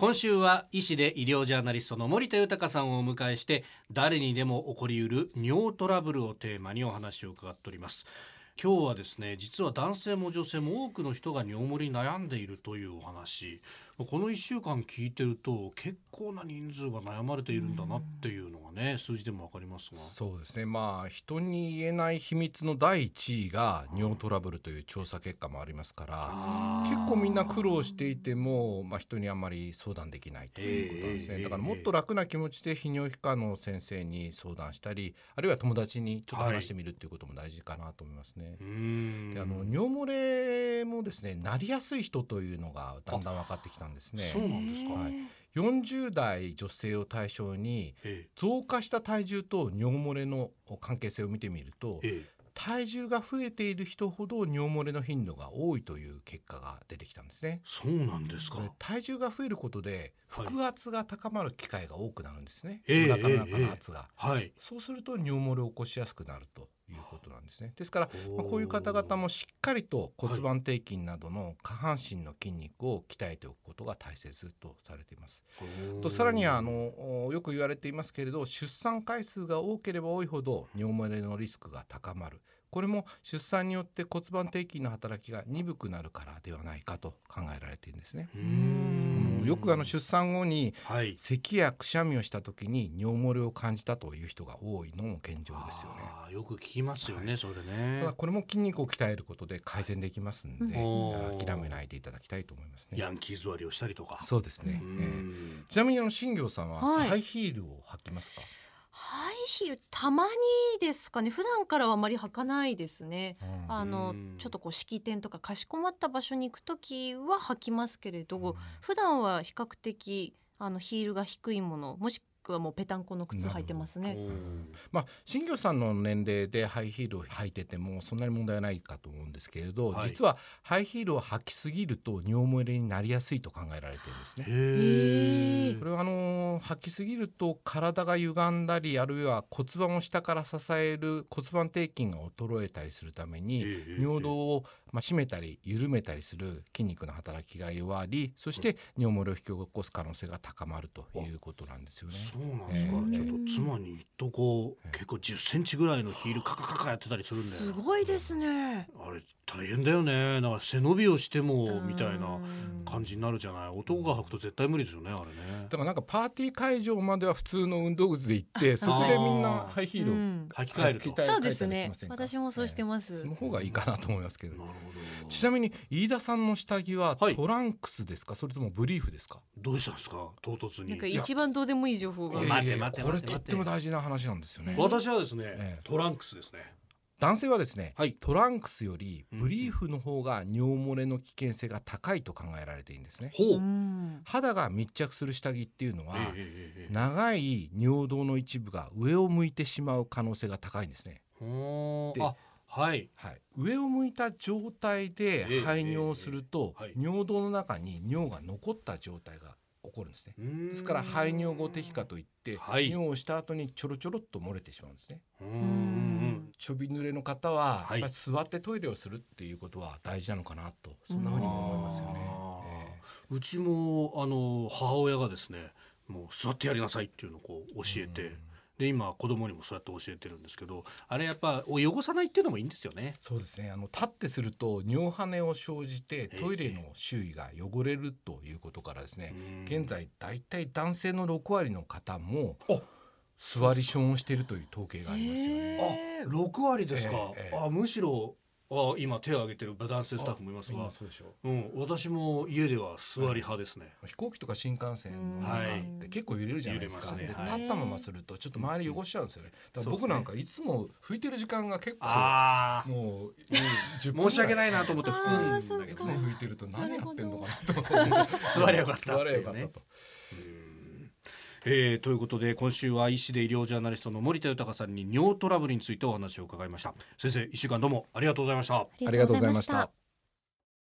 今週は医師で医療ジャーナリストの森田豊さんをお迎えして誰にでも起こりうる尿トラブルをテーマにお話を伺っております。今日はですね実は男性も女性も多くの人が尿漏れに悩んでいるというお話。この1週間聞いてると結構な人数が悩まれているんだなっていうのね数字でも分かりますが。そうですね。まあ人に言えない秘密の第一位が尿トラブルという調査結果もありますから結構みんな苦労していても、まあ、人にあんまり相談できないということなんですね、えー、だからもっと楽な気持ちで泌尿器科の先生に相談したりあるいは友達にちょっと話してみるっていうことも大事かなと思いますね。はいであの尿漏れもですねなりやすい人というのがだんだん分かってきたんですね。そうなんですか、はい40代女性を対象に増加した体重と尿漏れの関係性を見てみると、体重が増えている人ほど尿漏れの頻度が多いという結果が出てきたんですね。そうなんですか。体重が増えることで腹圧が高まる機会が多くなるんですね。はい、お腹の中の圧が、はい、そうすると尿漏れを起こしやすくなるということなんですね。ですから、まあ、こういう方々もしっかりと骨盤底筋などの下半身の筋肉を鍛えておくことが大切とされています。とさらにあのよく言われていますけれど出産回数が多ければ多いほど尿漏れのリスクが高まる。これも出産によって骨盤底筋の働きが鈍くなるからではないかと考えられているんですね。よくあの出産後に咳やくしゃみをした時に尿漏れを感じたという人が多いのも現状ですよね。よく聞きますよね、はい、それね。ただこれも筋肉を鍛えることで改善できますんで、諦めないでいただきたいと思いますね。ヤンキー座りをしたりとか。そうですね。えー、ちなみにあの新業さんはハイヒールを履きますか？はいハイヒールたまにですかね。普段からはあまり履かないですね、うん、あのちょっとこう式典とかかしこまった場所に行く時は履きますけれど、うん、普段は比較的あのヒールが低いものもしくはもうぺたんこの靴履いてますね。まあ新業さんの年齢でハイヒールを履いててもそんなに問題ないかと思うんですけれど、はい、実はハイヒールを履きすぎると尿漏れになりやすいと考えられてるんですね。これはあの履きすぎると体が歪んだりあるいは骨盤を下から支える骨盤底筋が衰えたりするために尿道をまあ締めたり緩めたりする筋肉の働きが弱りそして尿漏れを引き起こす可能性が高まるということなんですよね。そうなんですか、えー、ちょっと妻に言っとこう、結構10センチぐらいのヒールカカカカやってたりするんだよ。すごいですね。あれ大変だよね。なんか背伸びをしてもみたいな感じになるじゃない。男が履くと絶対無理ですよねあれね。だからなんかパーティー会場までは普通の運動靴で行ってそこでみんなハイヒールを履き替えると。そうですね。私もそうしてます、その方がいいかなと思いますけど。なるほど。ちなみに飯田さんの下着はトランクスですか、それともブリーフですか？どうしたんですか？唐突に。なんか一番どうでもいい情報が。待って待って。これとっても大事な話なんですよね。私はですね、トランクスですね男性はですね、はい、トランクスよりブリーフの方が尿漏れの危険性が高いと考えられているんですね。肌が密着する下着っていうのは、長い尿道の一部が上を向いてしまう可能性が高いんですね。ではい、はい、上を向いた状態で排尿すると、尿道の中に尿が残った状態が起こるんですね。ですから排尿後滴下といって、はい、尿をした後にちょろちょろっと漏れてしまうんですねちょび濡れの方は、やっぱり座ってトイレをするっていうことは大事なのかなとそんなふうに思いますよね、えー、うちもあの母親がですねもう座ってやりなさいっていうのをこう教えて、で今子供にもそうやって教えてるんですけどあれやっぱ汚さないっていうのもいいんですよね。そうですね。あの立ってすると尿跳ねを生じてトイレの周囲が汚れるということからですね、現在だいたい男性の6割の方も座りションをしているという統計がありますよね。あ6割ですか、えーえー、あむしろ。あ今手を挙げてる男性スタッフもいますが。うん、私も家では座り派ですね、はい、飛行機とか新幹線の中って結構揺れるじゃないですか、ね、立ったままするとちょっと周り汚しちゃうんですよね。だから僕なんかいつも拭いてる時間が結構もう 申し訳ないなと思って拭くんだけど、いつも拭いてると何やってんのかなと 座りゃよかった座りゃよかったと。えー、ということで今週は医師で医療ジャーナリストの森田豊さんに尿トラブルについてお話を伺いました。先生一週間どうもありがとうございました。ありがとうございました。